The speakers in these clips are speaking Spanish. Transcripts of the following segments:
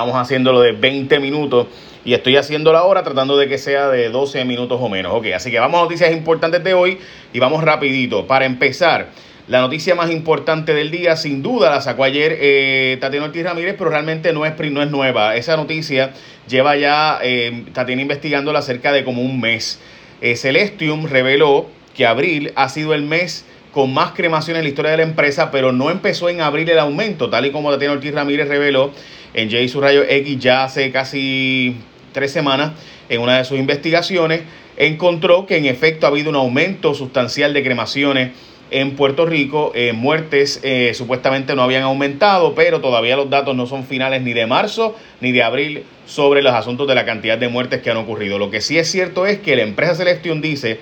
estábamos haciéndolo de 20 minutos y estoy haciéndolo ahora tratando de que sea de 12 minutos o menos. Ok, así que vamos a noticias importantes de hoy y vamos rapidito. Para empezar, la noticia más importante del día, sin duda, la sacó ayer eh, Tatiana Ortiz Ramírez, pero realmente no es, no es nueva. Esa noticia lleva ya eh, Tatiana investigándola cerca de como un mes. Eh, Celestium reveló que abril ha sido el mes con más cremaciones en la historia de la empresa, pero no empezó en abril el aumento, tal y como Tatiana Ortiz Ramírez reveló en J rayo X ya hace casi tres semanas en una de sus investigaciones, encontró que en efecto ha habido un aumento sustancial de cremaciones en Puerto Rico. Eh, muertes eh, supuestamente no habían aumentado, pero todavía los datos no son finales ni de marzo ni de abril sobre los asuntos de la cantidad de muertes que han ocurrido. Lo que sí es cierto es que la empresa Celestion dice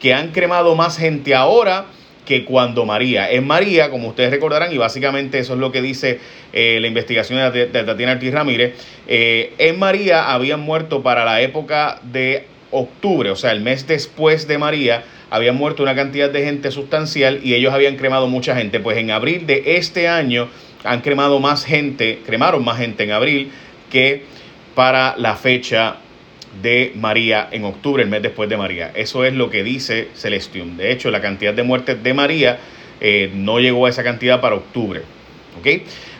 que han cremado más gente ahora que cuando María. En María, como ustedes recordarán, y básicamente eso es lo que dice eh, la investigación de, Tatiana Ortiz Ramírez, eh, en María habían muerto para la época de octubre, o sea, el mes después de María, habían muerto una cantidad de gente sustancial y ellos habían cremado mucha gente. Pues en abril de este año han cremado más gente, cremaron más gente en abril que para la fecha de María en octubre, el mes después de María. Eso es lo que dice Celestium. De hecho, la cantidad de muertes de María eh, no llegó a esa cantidad para octubre. ¿Ok?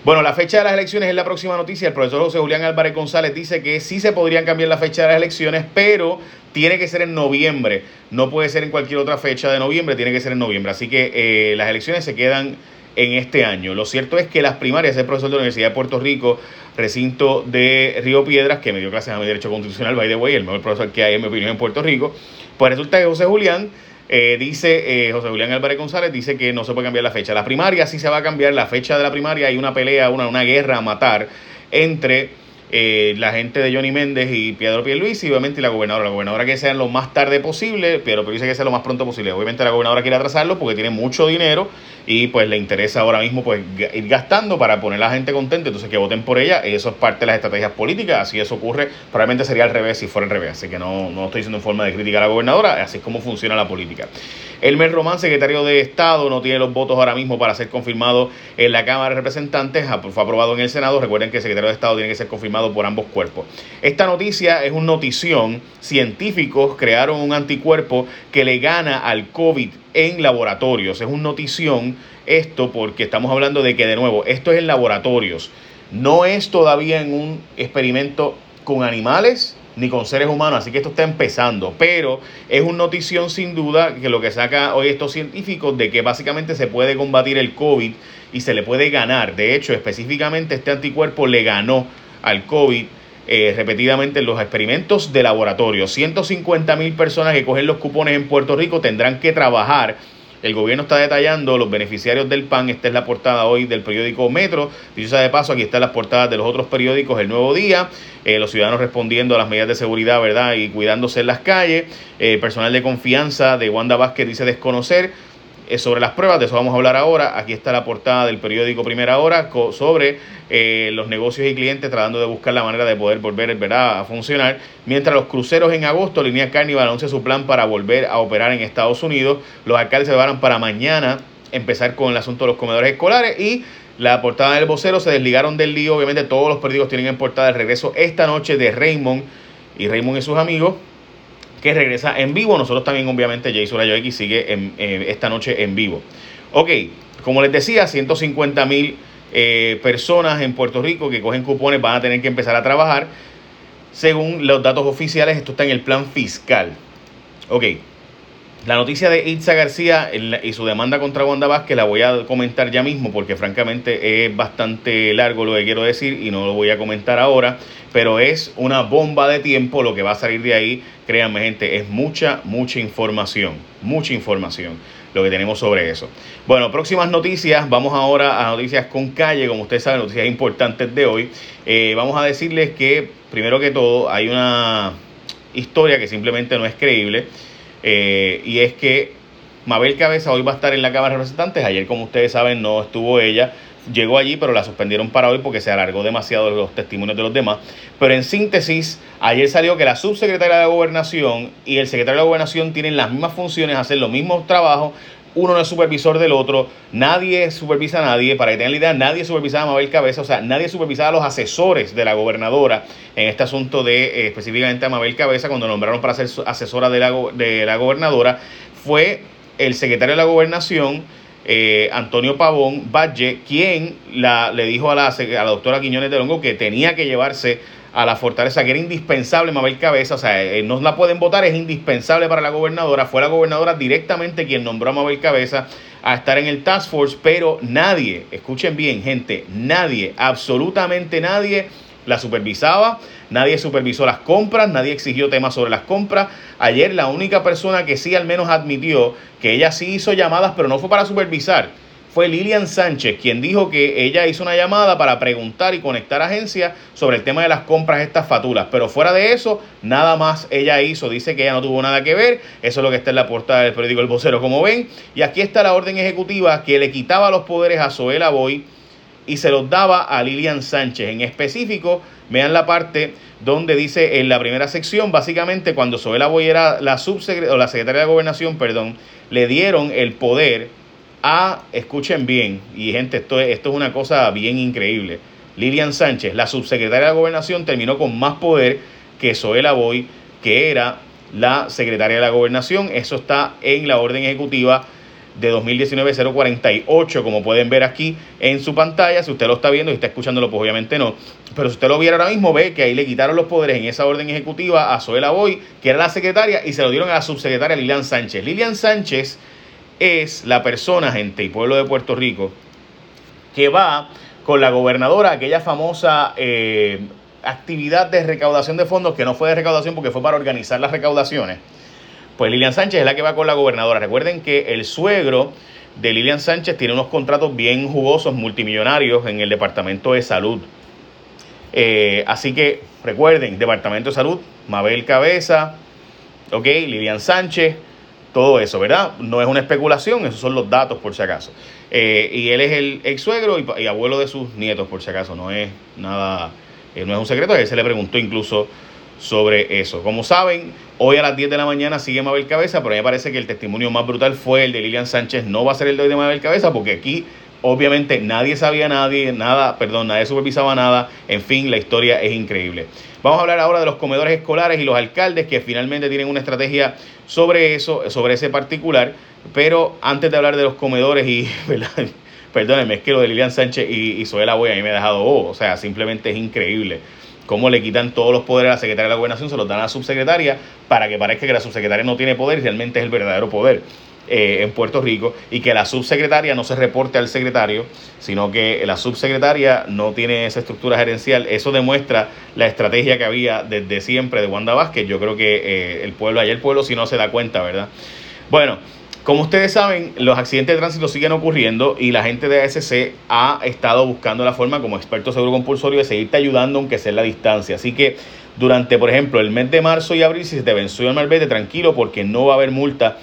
Bueno, la fecha de las elecciones es la próxima noticia. El profesor José Julián Álvarez González dice que sí se podrían cambiar la fecha de las elecciones, pero tiene que ser en noviembre. No puede ser en cualquier otra fecha de noviembre, tiene que ser en noviembre. Así que eh, las elecciones se quedan en este año. Lo cierto es que las primarias, el profesor de la Universidad de Puerto Rico, recinto de Río Piedras, que me dio clases a mi derecho constitucional, by the way, el mejor profesor que hay, en mi opinión, en Puerto Rico, pues resulta que José Julián eh, dice, eh, José Julián Álvarez González dice que no se puede cambiar la fecha. La primaria sí se va a cambiar, la fecha de la primaria hay una pelea, una, una guerra a matar entre eh, la gente de Johnny Méndez y Pedro Pierluisi y obviamente la gobernadora. La gobernadora que sea lo más tarde posible, Pedro Pierluisi que sea lo más pronto posible. Obviamente la gobernadora quiere atrasarlo porque tiene mucho dinero y pues le interesa ahora mismo pues ir gastando para poner a la gente contenta, entonces que voten por ella. Eso es parte de las estrategias políticas, así eso ocurre. Probablemente sería al revés si fuera al revés, así que no, no estoy diciendo en forma de crítica a la gobernadora, así es como funciona la política. Elmer Román, secretario de Estado, no tiene los votos ahora mismo para ser confirmado en la Cámara de Representantes, fue aprobado en el Senado. Recuerden que el secretario de Estado tiene que ser confirmado por ambos cuerpos. Esta noticia es una notición. Científicos crearon un anticuerpo que le gana al COVID en laboratorios. Es una notición esto porque estamos hablando de que, de nuevo, esto es en laboratorios. No es todavía en un experimento con animales ni con seres humanos, así que esto está empezando, pero es una notición sin duda que lo que saca hoy estos científicos de que básicamente se puede combatir el COVID y se le puede ganar. De hecho, específicamente este anticuerpo le ganó al COVID eh, repetidamente en los experimentos de laboratorio. 150 mil personas que cogen los cupones en Puerto Rico tendrán que trabajar el gobierno está detallando los beneficiarios del PAN. Esta es la portada hoy del periódico Metro. Dicho sea de paso, aquí están las portadas de los otros periódicos El Nuevo Día. Eh, los ciudadanos respondiendo a las medidas de seguridad, ¿verdad? Y cuidándose en las calles. Eh, personal de confianza de Wanda Vázquez dice desconocer sobre las pruebas, de eso vamos a hablar ahora. Aquí está la portada del periódico Primera Hora sobre eh, los negocios y clientes tratando de buscar la manera de poder volver ¿verdad? a funcionar. Mientras los cruceros en agosto, Línea Carnival anuncia su plan para volver a operar en Estados Unidos. Los alcaldes se van para mañana empezar con el asunto de los comedores escolares y la portada del vocero se desligaron del lío. Obviamente todos los periódicos tienen en portada el regreso esta noche de Raymond y Raymond y sus amigos que regresa en vivo. Nosotros también, obviamente, Jason Rayo X sigue en, esta noche en vivo. Ok, como les decía, 150 mil eh, personas en Puerto Rico que cogen cupones van a tener que empezar a trabajar. Según los datos oficiales, esto está en el plan fiscal. Ok, la noticia de Itza García y su demanda contra Wanda Vázquez la voy a comentar ya mismo porque francamente es bastante largo lo que quiero decir y no lo voy a comentar ahora, pero es una bomba de tiempo lo que va a salir de ahí, créanme gente, es mucha, mucha información, mucha información lo que tenemos sobre eso. Bueno, próximas noticias, vamos ahora a noticias con calle, como ustedes saben, noticias importantes de hoy. Eh, vamos a decirles que, primero que todo, hay una historia que simplemente no es creíble. Eh, y es que Mabel Cabeza hoy va a estar en la Cámara de Representantes. Ayer, como ustedes saben, no estuvo ella. Llegó allí, pero la suspendieron para hoy porque se alargó demasiado los testimonios de los demás. Pero en síntesis, ayer salió que la subsecretaria de la Gobernación y el secretario de la Gobernación tienen las mismas funciones, hacen los mismos trabajos, uno no es supervisor del otro, nadie supervisa a nadie, para que tengan la idea, nadie supervisaba a Mabel Cabeza, o sea, nadie supervisaba a los asesores de la gobernadora en este asunto de eh, específicamente a Mabel Cabeza cuando nombraron para ser asesora de la, de la gobernadora, fue el secretario de la gobernación, eh, Antonio Pavón Valle, quien le dijo a la, a la doctora Quiñones de Longo que tenía que llevarse a la fortaleza, que era indispensable Mabel Cabeza, o sea, eh, no la pueden votar, es indispensable para la gobernadora, fue la gobernadora directamente quien nombró a Mabel Cabeza a estar en el Task Force, pero nadie, escuchen bien gente, nadie, absolutamente nadie la supervisaba, nadie supervisó las compras, nadie exigió temas sobre las compras. Ayer la única persona que sí al menos admitió que ella sí hizo llamadas, pero no fue para supervisar, fue Lilian Sánchez, quien dijo que ella hizo una llamada para preguntar y conectar agencias sobre el tema de las compras de estas fatulas. Pero fuera de eso, nada más ella hizo. Dice que ella no tuvo nada que ver. Eso es lo que está en la portada del periódico El Vocero, como ven. Y aquí está la orden ejecutiva que le quitaba los poderes a Zoela Boy y se los daba a Lilian Sánchez. En específico, vean la parte donde dice en la primera sección, básicamente cuando Zoela Boy era la subsecretaria, o la secretaria de Gobernación, perdón, le dieron el poder a, escuchen bien, y gente, esto, esto es una cosa bien increíble. Lilian Sánchez, la subsecretaria de Gobernación, terminó con más poder que Zoela Boy, que era la secretaria de la Gobernación. Eso está en la orden ejecutiva de 2019-048, como pueden ver aquí en su pantalla. Si usted lo está viendo y está escuchándolo, pues obviamente no. Pero si usted lo viera ahora mismo, ve que ahí le quitaron los poderes en esa orden ejecutiva a Zoela Boy, que era la secretaria, y se lo dieron a la subsecretaria Lilian Sánchez. Lilian Sánchez es la persona, gente y pueblo de Puerto Rico, que va con la gobernadora, aquella famosa eh, actividad de recaudación de fondos, que no fue de recaudación porque fue para organizar las recaudaciones pues Lilian Sánchez es la que va con la gobernadora. Recuerden que el suegro de Lilian Sánchez tiene unos contratos bien jugosos, multimillonarios en el Departamento de Salud. Eh, así que recuerden, Departamento de Salud, Mabel Cabeza, ok, Lilian Sánchez, todo eso, ¿verdad? No es una especulación, esos son los datos por si acaso. Eh, y él es el ex suegro y, abuelo de sus nietos por si acaso, no es nada, eh, no es un secreto, él se le preguntó incluso sobre eso. Como saben, hoy a las 10 de la mañana sigue Mabel Cabeza, pero a mí me parece que el testimonio más brutal fue el de Lilian Sánchez. No va a ser el de de Mabel Cabeza, porque aquí obviamente nadie sabía nadie, nada, perdón, nadie supervisaba nada. En fin, la historia es increíble. Vamos a hablar ahora de los comedores escolares y los alcaldes que finalmente tienen una estrategia sobre eso, sobre ese particular. Pero antes de hablar de los comedores y, Perdónenme, es que lo de Lilian Sánchez y, y Zoela Boy a mí me ha dejado, oh, o sea, simplemente es increíble cómo le quitan todos los poderes a la secretaria de la gobernación, se los dan a la subsecretaria para que parezca que la subsecretaria no tiene poder realmente es el verdadero poder. Eh, en Puerto Rico y que la subsecretaria no se reporte al secretario, sino que la subsecretaria no tiene esa estructura gerencial. Eso demuestra la estrategia que había desde siempre de Wanda Vázquez. Yo creo que eh, el pueblo, ayer el pueblo si no se da cuenta, ¿verdad? Bueno, como ustedes saben, los accidentes de tránsito siguen ocurriendo y la gente de ASC ha estado buscando la forma como experto seguro compulsorio de seguirte ayudando aunque sea en la distancia. Así que durante, por ejemplo, el mes de marzo y abril, si se te venció el malvete, tranquilo porque no va a haber multa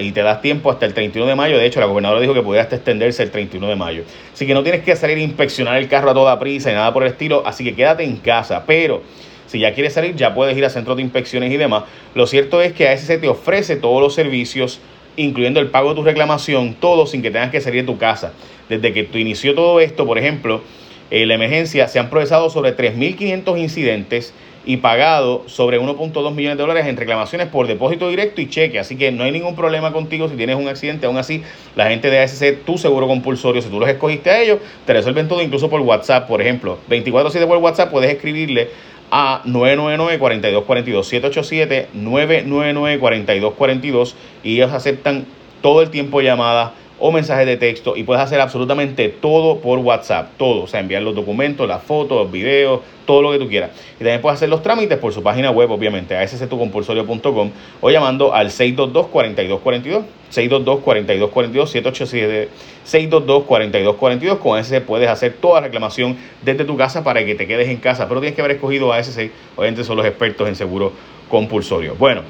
y te das tiempo hasta el 31 de mayo. De hecho, la gobernadora dijo que podía extenderse el 31 de mayo. Así que no tienes que salir a inspeccionar el carro a toda prisa y nada por el estilo. Así que quédate en casa. Pero si ya quieres salir, ya puedes ir a centros de inspecciones y demás. Lo cierto es que ASC te ofrece todos los servicios incluyendo el pago de tu reclamación, todo sin que tengas que salir de tu casa. Desde que tú inició todo esto, por ejemplo, eh, la emergencia, se han procesado sobre 3.500 incidentes y pagado sobre 1.2 millones de dólares en reclamaciones por depósito directo y cheque. Así que no hay ningún problema contigo si tienes un accidente. Aún así, la gente de ASC, tu seguro compulsorio, si tú los escogiste a ellos, te resuelven todo incluso por WhatsApp. Por ejemplo, 24-7 por WhatsApp puedes escribirle a 999-4242, 787-999-4242 y ellos aceptan todo el tiempo llamadas o mensajes de texto y puedes hacer absolutamente todo por WhatsApp, todo, o sea, enviar los documentos, las fotos, los videos, todo lo que tú quieras. Y también puedes hacer los trámites por su página web, obviamente, a sctucompulsorio.com o llamando al 622-4242, 622-4242, 787-622-4242. Con ese puedes hacer toda reclamación desde tu casa para que te quedes en casa, pero tienes que haber escogido a ese obviamente son los expertos en seguro compulsorio. Bueno,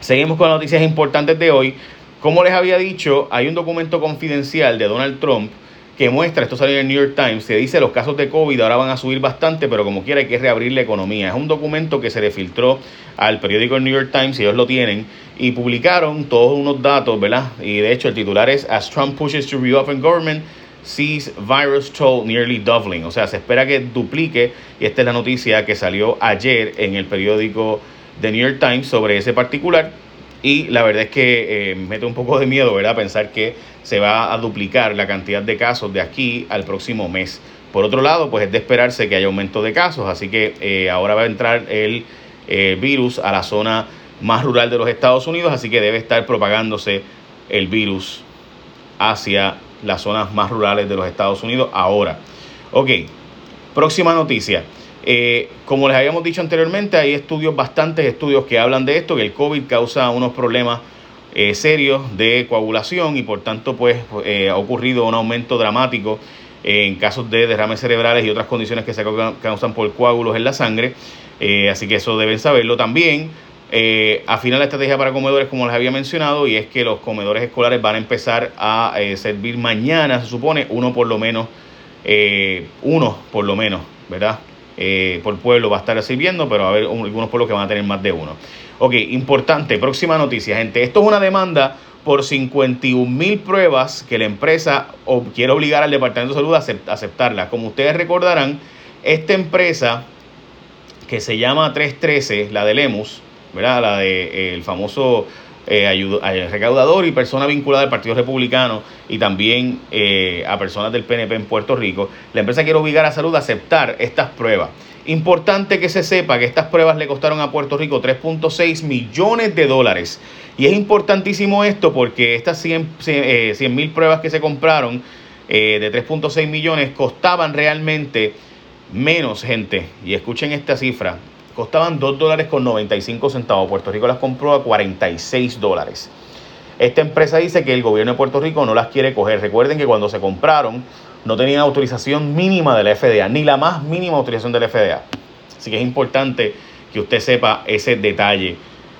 seguimos con las noticias importantes de hoy. Como les había dicho, hay un documento confidencial de Donald Trump que muestra, esto salió en el New York Times, se dice los casos de COVID ahora van a subir bastante, pero como quiera hay que reabrir la economía. Es un documento que se le filtró al periódico New York Times, y ellos lo tienen, y publicaron todos unos datos, ¿verdad? Y de hecho el titular es As Trump pushes to reopen government, sees virus toll nearly doubling. O sea, se espera que duplique, y esta es la noticia que salió ayer en el periódico The New York Times sobre ese particular. Y la verdad es que eh, mete un poco de miedo, ¿verdad? Pensar que se va a duplicar la cantidad de casos de aquí al próximo mes. Por otro lado, pues es de esperarse que haya aumento de casos, así que eh, ahora va a entrar el eh, virus a la zona más rural de los Estados Unidos, así que debe estar propagándose el virus hacia las zonas más rurales de los Estados Unidos ahora. Ok, próxima noticia. Eh, como les habíamos dicho anteriormente, hay estudios, bastantes estudios que hablan de esto, que el COVID causa unos problemas eh, serios de coagulación y por tanto pues eh, ha ocurrido un aumento dramático en casos de derrames cerebrales y otras condiciones que se causan por coágulos en la sangre. así que eso deben saberlo también. afina la estrategia para comedores, como les había mencionado, y es que los comedores escolares van a empezar a servir mañana, se supone, uno por lo menos, uno por lo menos, ¿verdad? Eh, por pueblo va a estar sirviendo, pero a haber algunos pueblos que van a tener más de uno. Ok, importante, próxima noticia, gente. Esto es una demanda por 51 mil pruebas que la empresa quiere obligar al Departamento de Salud a aceptarlas. Como ustedes recordarán, esta empresa que se llama 313, la de Lemus, ¿verdad? La de eh, famoso eh, recaudador y persona vinculada al Partido Republicano y también eh, a personas del PNP en Puerto Rico, la empresa quiere obligar a Salud a aceptar estas pruebas. Importante que se sepa que estas pruebas le costaron a Puerto Rico 3.6 millones de dólares. Y es importantísimo esto porque estas 100 eh, mil pruebas que se compraron de 3.6 millones costaban realmente menos gente. Y escuchen esta cifra, costaban 2 dólares con 95 centavos. Puerto Rico las compró a 46 dólares. Esta empresa dice que el gobierno de Puerto Rico no las quiere coger. Recuerden que cuando se compraron no tenían autorización mínima de la FDA, ni la más mínima autorización de la FDA. Así que es importante que usted sepa ese detalle.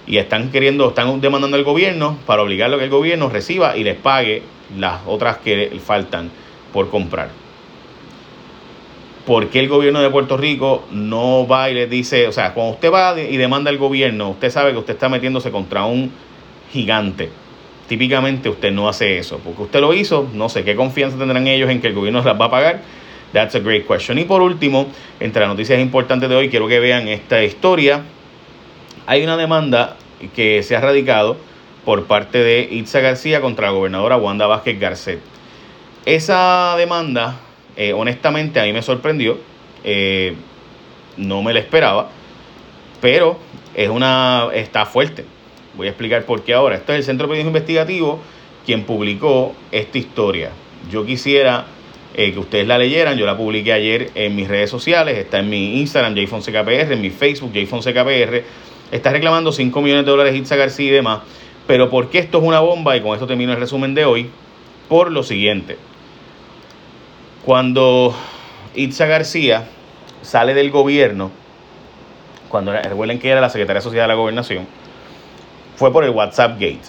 Y están queriendo, están demandando al gobierno para obligarlo a que el gobierno reciba y les pague las otras que faltan por comprar. ¿Por qué el gobierno de Puerto Rico no va y le dice, o sea, cuando usted va y demanda al gobierno, usted sabe que usted está metiéndose contra un gigante. Típicamente usted no hace eso, porque usted lo hizo, no sé qué confianza tendrán ellos en que el gobierno las va a pagar. That's a great question. Y por último, entre las noticias importantes de hoy, quiero que vean esta historia. Hay una demanda que se ha radicado por parte de Itza García contra la gobernadora Wanda Vázquez Garcet. Esa demanda eh, honestamente a mí me sorprendió, eh, no me la esperaba, pero es una está fuerte. Voy a explicar por qué ahora. Esto es el Centro de Periodismo Investigativo quien publicó esta historia. Yo quisiera eh, que ustedes la leyeran, yo la publiqué ayer en mis redes sociales, está en mi Instagram, JFonsecaPR, en mi Facebook, JFonsecaPR. Está reclamando 5 millones de dólares Itza García y demás. Pero ¿por qué esto es una bomba? Y con esto termino el resumen de hoy. Por lo siguiente. Cuando Itza García sale del gobierno, cuando recuerden que era la secretaria social de la gobernación, fue por el WhatsApp Gate.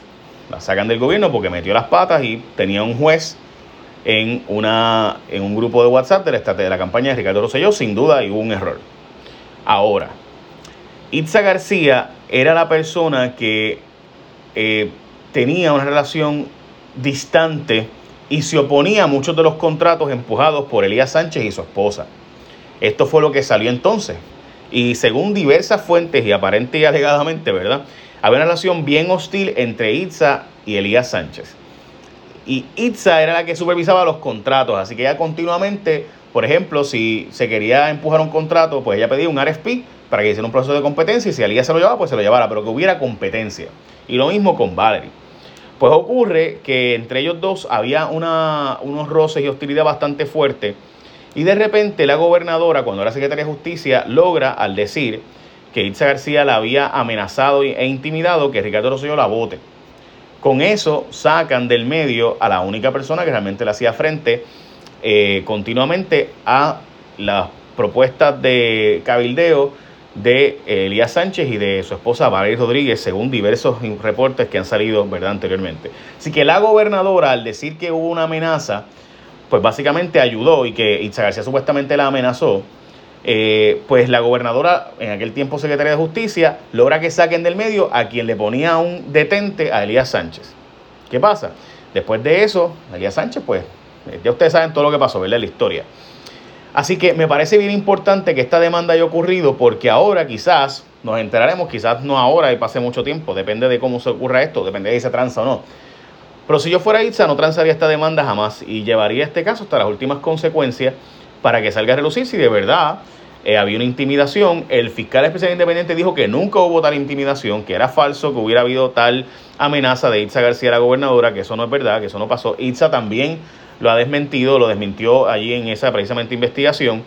La sacan del gobierno porque metió las patas y tenía un juez en, una, en un grupo de WhatsApp de la, de la campaña de Ricardo Rosselló. Sin duda hubo un error. Ahora, Itza García era la persona que eh, tenía una relación distante y se oponía a muchos de los contratos empujados por Elías Sánchez y su esposa. Esto fue lo que salió entonces. Y según diversas fuentes y aparente y alegadamente, ¿verdad? Había una relación bien hostil entre Itza y Elías Sánchez. Y Itza era la que supervisaba los contratos, así que ella continuamente, por ejemplo, si se quería empujar un contrato, pues ella pedía un RFP para que hiciera un proceso de competencia y si Elías se lo llevaba, pues se lo llevara, pero que hubiera competencia. Y lo mismo con Valerie. Pues ocurre que entre ellos dos había una, unos roces y hostilidad bastante fuerte. Y de repente la gobernadora, cuando era secretaria de justicia, logra al decir que Itza García la había amenazado e intimidado que Ricardo Rosselló la vote. Con eso sacan del medio a la única persona que realmente le hacía frente eh, continuamente a las propuestas de cabildeo de Elías Sánchez y de su esposa Valeria Rodríguez, según diversos reportes que han salido ¿verdad? anteriormente. Así que la gobernadora, al decir que hubo una amenaza, pues básicamente ayudó y que Itza García supuestamente la amenazó, eh, pues la gobernadora, en aquel tiempo secretaria de Justicia, logra que saquen del medio a quien le ponía un detente a Elías Sánchez. ¿Qué pasa? Después de eso, Elías Sánchez, pues, eh, ya ustedes saben todo lo que pasó, ¿verdad? La historia. Así que me parece bien importante que esta demanda haya ocurrido porque ahora quizás nos enteraremos, quizás no ahora y pase mucho tiempo, depende de cómo se ocurra esto, depende de si se tranza o no. Pero si yo fuera Itza, no transaría esta demanda jamás y llevaría este caso hasta las últimas consecuencias para que salga a relucir si de verdad eh, había una intimidación. El fiscal especial independiente dijo que nunca hubo tal intimidación, que era falso, que hubiera habido tal amenaza de Itza García, la gobernadora, que eso no es verdad, que eso no pasó. Itza también lo ha desmentido, lo desmintió allí en esa precisamente investigación.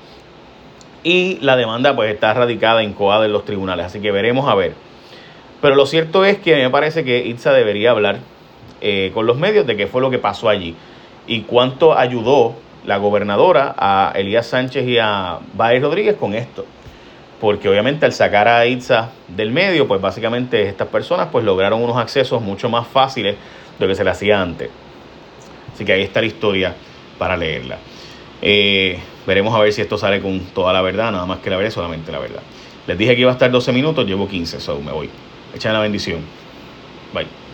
Y la demanda pues está radicada en COA de los tribunales, así que veremos a ver. Pero lo cierto es que me parece que Itza debería hablar eh, con los medios de qué fue lo que pasó allí y cuánto ayudó la gobernadora a Elías Sánchez y a Baez Rodríguez con esto. Porque obviamente al sacar a Itza del medio, pues básicamente estas personas pues lograron unos accesos mucho más fáciles de lo que se le hacía antes. Así que ahí está la historia para leerla. Eh, veremos a ver si esto sale con toda la verdad, nada más que la verdad, solamente la verdad. Les dije que iba a estar 12 minutos, llevo 15, so me voy. Echen la bendición. Bye.